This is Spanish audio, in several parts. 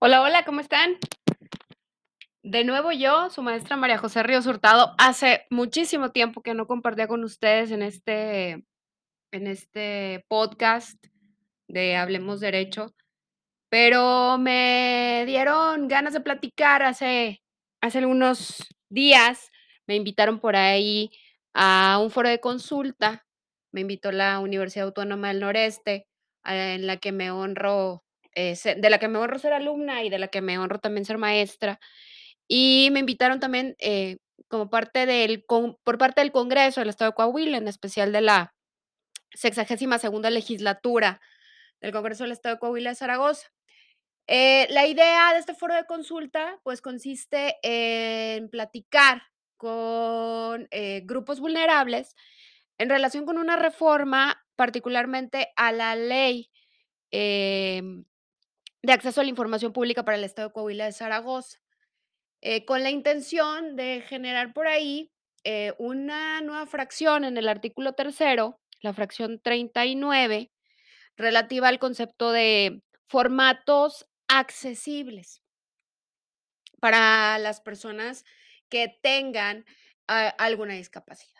Hola, hola, ¿cómo están? De nuevo yo, su maestra María José Ríos Hurtado. Hace muchísimo tiempo que no compartía con ustedes en este, en este podcast de Hablemos Derecho, pero me dieron ganas de platicar hace, hace algunos días. Me invitaron por ahí a un foro de consulta. Me invitó la Universidad Autónoma del Noreste, en la que me honro, de la que me honro ser alumna y de la que me honro también ser maestra. Y me invitaron también, eh, como parte del con por parte del Congreso del Estado de Coahuila, en especial de la sexagésima segunda legislatura del Congreso del Estado de Coahuila de Zaragoza. Eh, la idea de este foro de consulta, pues, consiste en platicar con, eh, grupos vulnerables en relación con una reforma, particularmente a la ley, em, de acceso a la información pública para el Estado de Coahuila de Zaragoza. eh, con la intención de generar por ahí eh, una nueva fracción en el artículo tercero, la fracción 39, relativa al concepto de formatos accesibles para las personas que tengan ah, alguna discapacidad.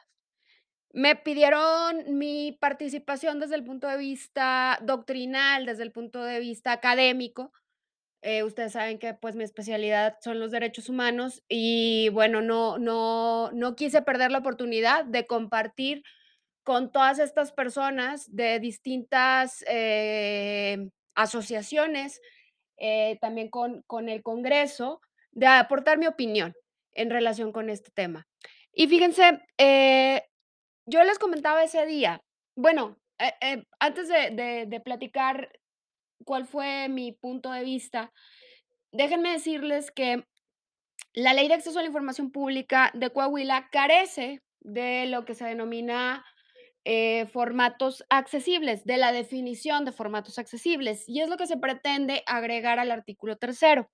Me pidieron mi participación desde el punto de vista doctrinal, desde el punto de vista académico, eh, ustedes saben que, pues, mi especialidad son los derechos humanos y, bueno, no no no quise perder la oportunidad de compartir con todas estas personas de distintas, em, asociaciones, eh, también con con el Congreso, de aportar mi opinión en relación con este tema. Y fíjense, eh, yo les comentaba ese día, bueno, eh eh, antes de platicar cuál fue mi punto de vista, Déjenme decirles que la Ley de Acceso a la Información Pública de Coahuila carece de lo que se denomina eh, formatos accesibles, de la definición de formatos accesibles, y es lo que se pretende agregar al artículo tercero.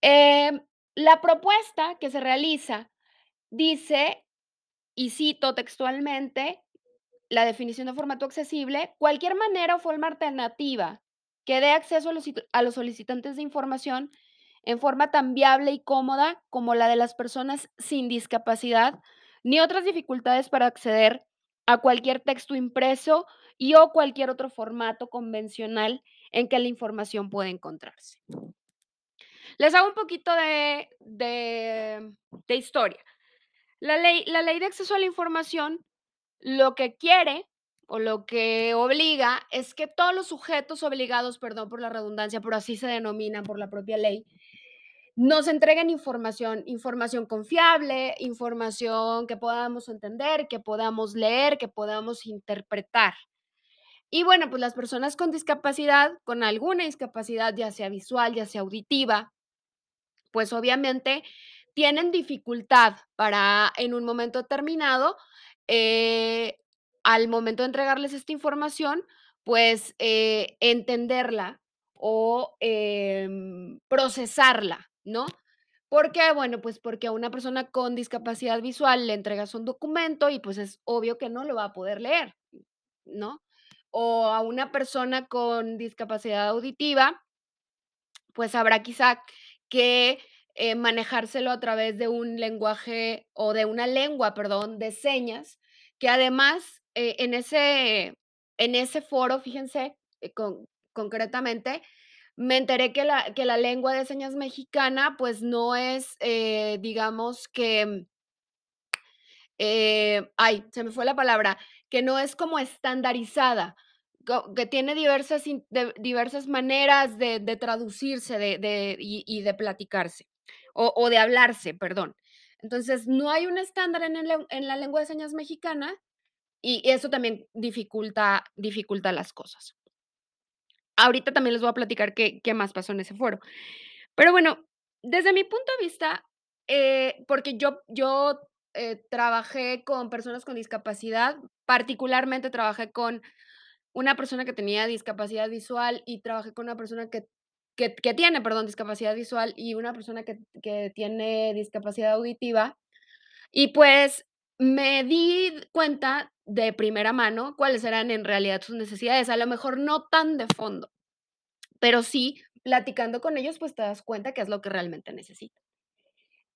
La propuesta que se realiza dice, y cito textualmente, la definición de formato accesible, cualquier manera o forma alternativa que dé acceso a los, a los solicitantes de información en forma tan viable y cómoda como la de las personas sin discapacidad, ni otras dificultades para acceder a cualquier texto impreso y o cualquier otro formato convencional en que la información puede encontrarse. Les hago un poquito de, de, de historia. La ley, la ley de acceso a la información lo que quiere o lo que obliga es que todos los sujetos obligados, perdón por la redundancia, pero así se denominan por la propia ley, nos entreguen información, información confiable, información que podamos entender, que podamos leer, que podamos interpretar. Y bueno, pues las personas con discapacidad, con alguna discapacidad, ya sea visual, ya sea auditiva, pues obviamente tienen dificultad para en un momento determinado, eh, al momento de entregarles esta información, pues eh, entenderla o em, procesarla, ¿no? ¿Por qué? Bueno, pues porque a una persona con discapacidad visual le entregas un documento y pues es obvio que no lo va a poder leer, ¿no? O a una persona con discapacidad auditiva, pues habrá quizá que eh, manejárselo a través de un lenguaje o de una lengua, perdón, de señas, que además eh, en, ese, en ese foro, fíjense, eh, con- concretamente, me enteré que la, que la lengua de señas mexicana, pues no es, digamos que, ay, se me fue la palabra, que no es como estandarizada, que tiene diversas, diversas maneras de, traducirse de, y de platicarse, o, de hablarse, perdón. Entonces, no hay un estándar en la lengua de señas mexicana y eso también dificulta, dificulta las cosas. Ahorita también les voy a platicar qué, qué más pasó en ese foro. Pero bueno, desde mi punto de vista, eh, porque yo yo, eh, trabajé con personas con discapacidad, particularmente trabajé con una persona que tenía discapacidad visual y trabajé con una persona que que que tiene, perdón, discapacidad visual y una persona que que tiene discapacidad auditiva. Y, pues, me di cuenta de primera mano cuáles eran en realidad sus necesidades, a lo mejor no tan de fondo, pero sí platicando con ellos, pues, te das cuenta qué es lo que realmente necesitan.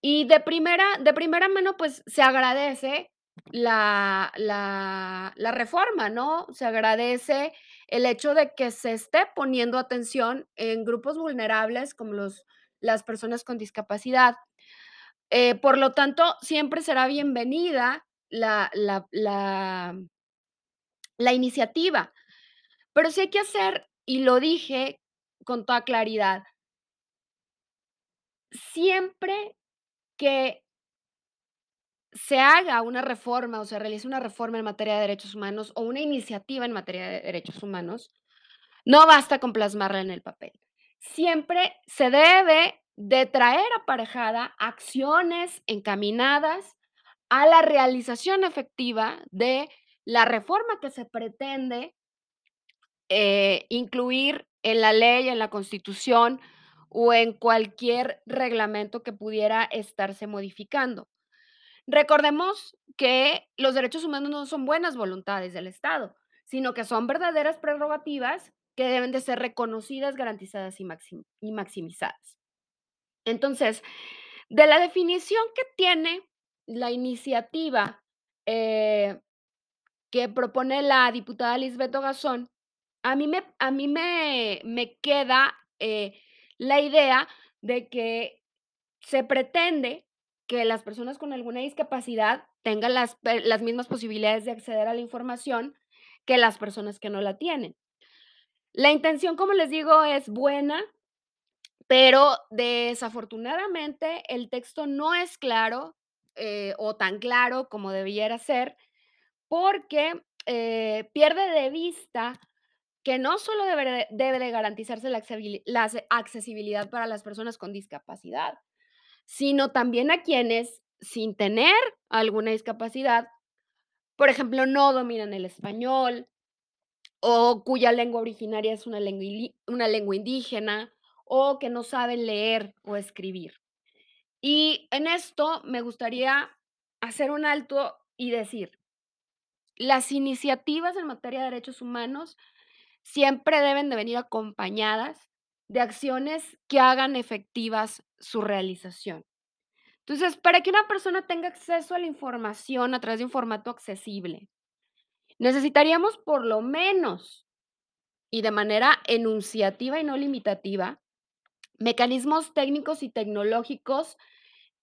Y de primera de primera mano, pues, se agradece la la la reforma, ¿no? Se agradece el hecho de que se esté poniendo atención en grupos vulnerables como los las personas con discapacidad. Eh, por lo tanto, siempre será bienvenida la la la la iniciativa. Pero sí hay que hacer, y lo dije con toda claridad siempre que se haga una reforma o se realice una reforma en materia de derechos humanos, o una iniciativa en materia de derechos humanos, no basta con plasmarla en el papel. Siempre se debe de traer aparejada acciones encaminadas a la realización efectiva de la reforma que se pretende eh, incluir en la ley, en la Constitución, o en cualquier reglamento que pudiera estarse modificando. Recordemos que los derechos humanos no son buenas voluntades del Estado, sino que son verdaderas prerrogativas que deben de ser reconocidas, garantizadas y maxim y maximizadas. Entonces, de la definición que tiene la iniciativa, eh, que propone la diputada Lisbeth Ogazón, a mí me a mí me me queda, eh, la idea de que se pretende que las personas con alguna discapacidad tengan las las mismas posibilidades de acceder a la información que las personas que no la tienen. La intención, como les digo, es buena, pero desafortunadamente el texto no es claro, eh, o tan claro como debiera ser, porque, eh, pierde de vista que no solo debe de debe de garantizarse la accesibilidad para las personas con discapacidad, sino también a quienes, sin tener alguna discapacidad, por ejemplo, no dominan el español, o cuya lengua originaria es una lengua una lengua indígena, o que no saben leer o escribir. Y en esto me gustaría hacer un alto y decir, las iniciativas en materia de derechos humanos siempre deben de venir acompañadas de acciones que hagan efectivas su realización. Entonces, para que una persona tenga acceso a la información a través de un formato accesible, necesitaríamos por lo menos, y de manera enunciativa y no limitativa, mecanismos técnicos y tecnológicos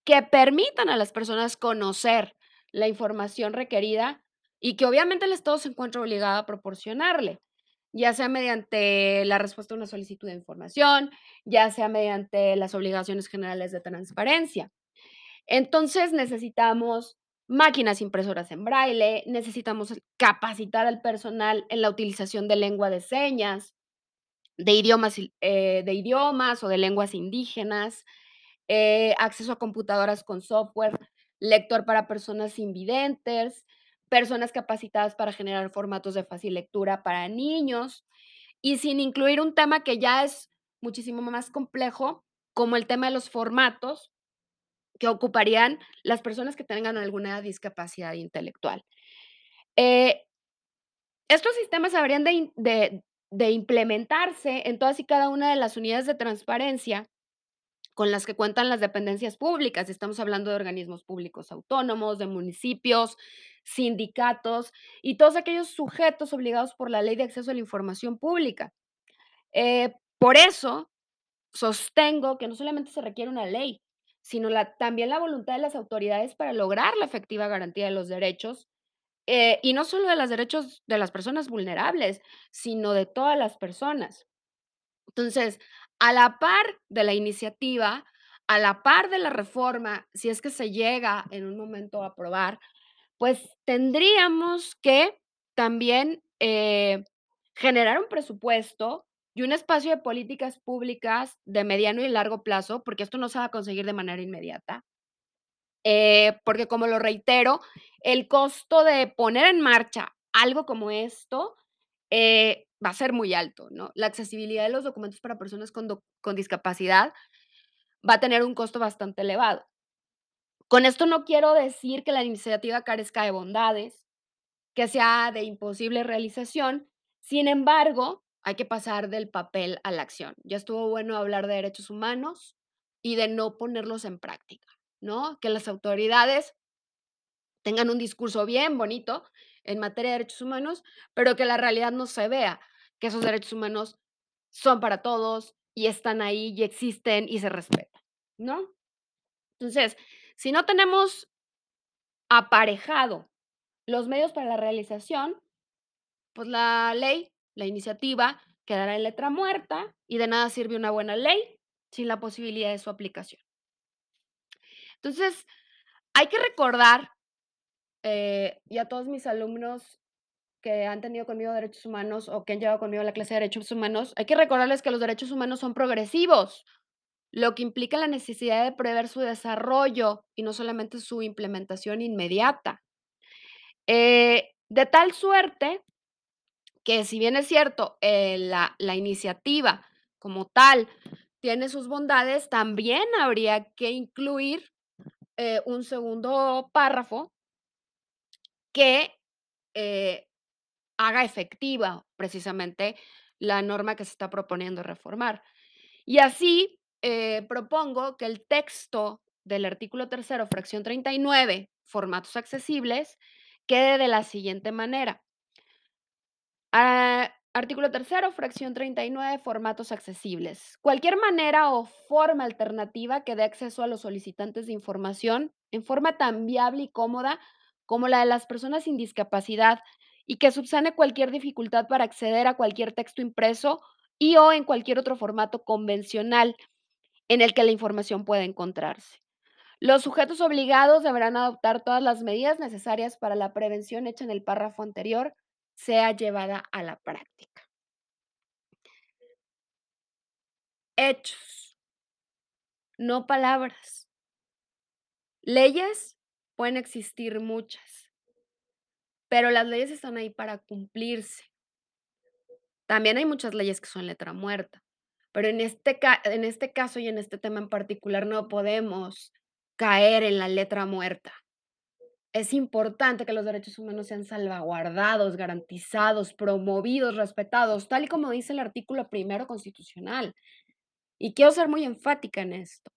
que permitan a las personas conocer la información requerida y que obviamente el Estado se encuentra obligado a proporcionarle, ya sea mediante la respuesta a una solicitud de información, ya sea mediante las obligaciones generales de transparencia. Entonces, necesitamos máquinas impresoras en braille, necesitamos capacitar al personal en la utilización de lengua de señas, de idiomas eh, o de lenguas indígenas, eh, acceso a computadoras con software, lector para personas invidentes, personas capacitadas para generar formatos de fácil lectura para niños, y sin incluir un tema que ya es muchísimo más complejo, como el tema de los formatos que ocuparían las personas que tengan alguna discapacidad intelectual. Eh estos sistemas habrían de de implementarse en todas y cada una de las unidades de transparencia con las que cuentan las dependencias públicas. Estamos hablando de organismos públicos autónomos, de municipios, sindicatos y todos aquellos sujetos obligados por la Ley de Acceso a la Información Pública. Eh, por eso sostengo que no solamente se requiere una ley, sino también la voluntad de las autoridades para lograr la efectiva garantía de los derechos, eh, y no solo de los derechos de las personas vulnerables, sino de todas las personas. Entonces, a la par de la iniciativa, a la par de la reforma, si es que se llega en un momento a aprobar, pues tendríamos que también, eh, generar un presupuesto y un espacio de políticas públicas de mediano y largo plazo, porque esto no se va a conseguir de manera inmediata. Eh, porque, como lo reitero, el costo de poner en marcha algo como esto, eh, va a ser muy alto, ¿no? La accesibilidad de los documentos para personas con discapacidad va a tener un costo bastante elevado. Con esto no quiero decir que la iniciativa carezca de bondades, que sea de imposible realización. Sin embargo, hay que pasar del papel a la acción. Ya estuvo bueno hablar de derechos humanos y de no ponerlos en práctica, ¿no? Que las autoridades tengan un discurso bien bonito en materia de derechos humanos, pero que la realidad no se vea, que esos derechos humanos son para todos y están ahí y existen y se respetan, ¿no? Entonces, si no tenemos aparejado los medios para la realización, pues la ley, la iniciativa quedará en letra muerta y de nada sirve una buena ley sin la posibilidad de su aplicación. Entonces, hay que recordar, eh, y a todos mis alumnos que han tenido conmigo derechos humanos o que han llevado conmigo la clase de derechos humanos, hay que recordarles que los derechos humanos son progresivos, lo que implica la necesidad de prever su desarrollo y no solamente su implementación inmediata. Eh, de tal suerte que si bien es cierto, eh, la, la iniciativa como tal tiene sus bondades, también habría que incluir eh, un segundo párrafo que haga efectiva precisamente la norma que se está proponiendo reformar. Y así propongo que el texto del artículo tercero, fracción 39, formatos accesibles, quede de la siguiente manera. Ah, artículo tercero, fracción 39, formatos accesibles. Cualquier manera o forma alternativa que dé acceso a los solicitantes de información en forma tan viable y cómoda como la de las personas sin discapacidad y que subsane cualquier dificultad para acceder a cualquier texto impreso y o en cualquier otro formato convencional en el que la información pueda encontrarse. Los sujetos obligados deberán adoptar todas las medidas necesarias para la prevención hecha en el párrafo anterior sea llevada a la práctica. Hechos, no palabras. Leyes pueden existir muchas, pero las leyes están ahí para cumplirse. También hay muchas leyes que son letra muerta, pero en este, en este caso y en este tema en particular no podemos caer en la letra muerta es importante que los derechos humanos sean salvaguardados, garantizados, promovidos, respetados, tal y como dice el artículo primero constitucional. Y quiero ser muy enfática en esto.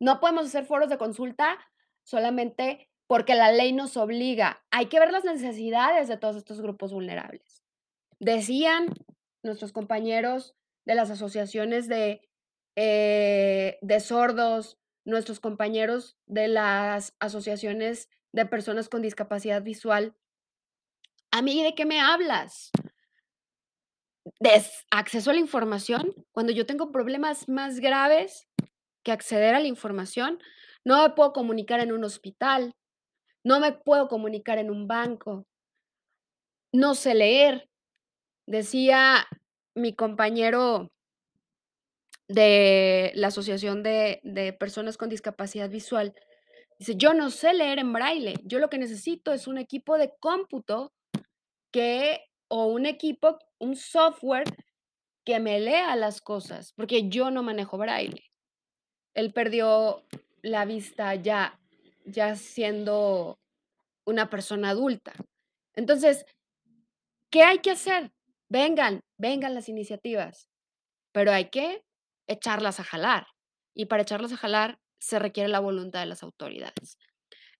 No podemos hacer foros de consulta solamente porque la ley nos obliga. Hay que ver las necesidades de todos estos grupos vulnerables. Decían nuestros compañeros de las asociaciones de, eh, sordos, nuestros compañeros de las asociaciones de personas con discapacidad visual, ¿a mí de qué me hablas? ¿De acceso a la información? Cuando yo tengo problemas más graves que acceder a la información, no me puedo comunicar en un hospital, no me puedo comunicar en un banco, no sé leer. Decía mi compañero de la Asociación de, Personas con Discapacidad Visual. Dice, yo no sé leer en braille, yo lo que necesito es un equipo de cómputo que, o un equipo, un software que me lea las cosas, porque yo no manejo braille. Él perdió la vista ya, ya siendo una persona adulta. Entonces, ¿qué hay que hacer? Vengan, vengan las iniciativas, pero hay que echarlas a jalar. Y para echarlas a jalar se requiere la voluntad de las autoridades.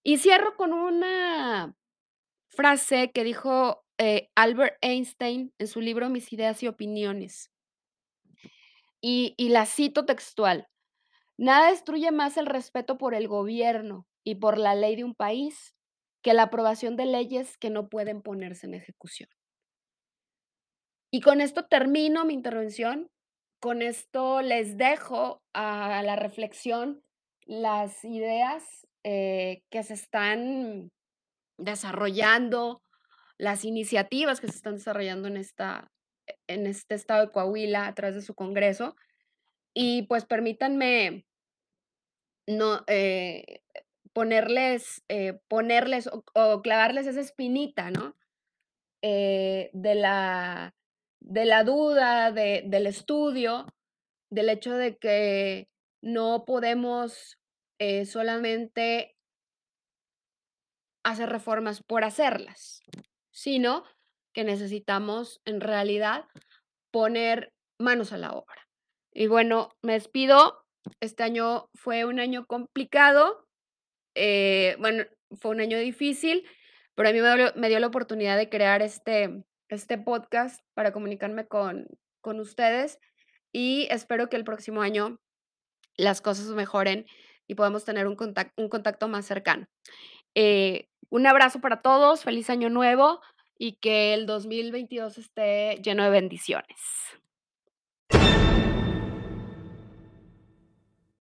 Y cierro con una frase que dijo eh, Albert Einstein en su libro Mis ideas y opiniones. Y, y la cito textual. Nada destruye más el respeto por el gobierno y por la ley de un país que la aprobación de leyes que no pueden ponerse en ejecución. Y con esto termino mi intervención con esto les dejo a la reflexión las ideas eh, que se están desarrollando, las iniciativas que se están desarrollando en, esta, en este estado de Coahuila a través de su Congreso. Y pues permítanme no, eh, ponerles, eh, ponerles o, clavarles esa espinita, ¿no? de la de la duda, de, del estudio, del hecho de que no podemos eh, solamente hacer reformas por hacerlas, sino que necesitamos, en realidad, poner manos a la obra. Y bueno, me despido. Este año fue un año complicado, eh, bueno, fue un año difícil, pero a mí me dio la oportunidad de crear este este podcast para comunicarme con con ustedes, y espero que el próximo año las cosas mejoren y podamos tener un contac un contacto más cercano. Eh, un abrazo para todos, feliz año nuevo y que el 2022 esté lleno de bendiciones.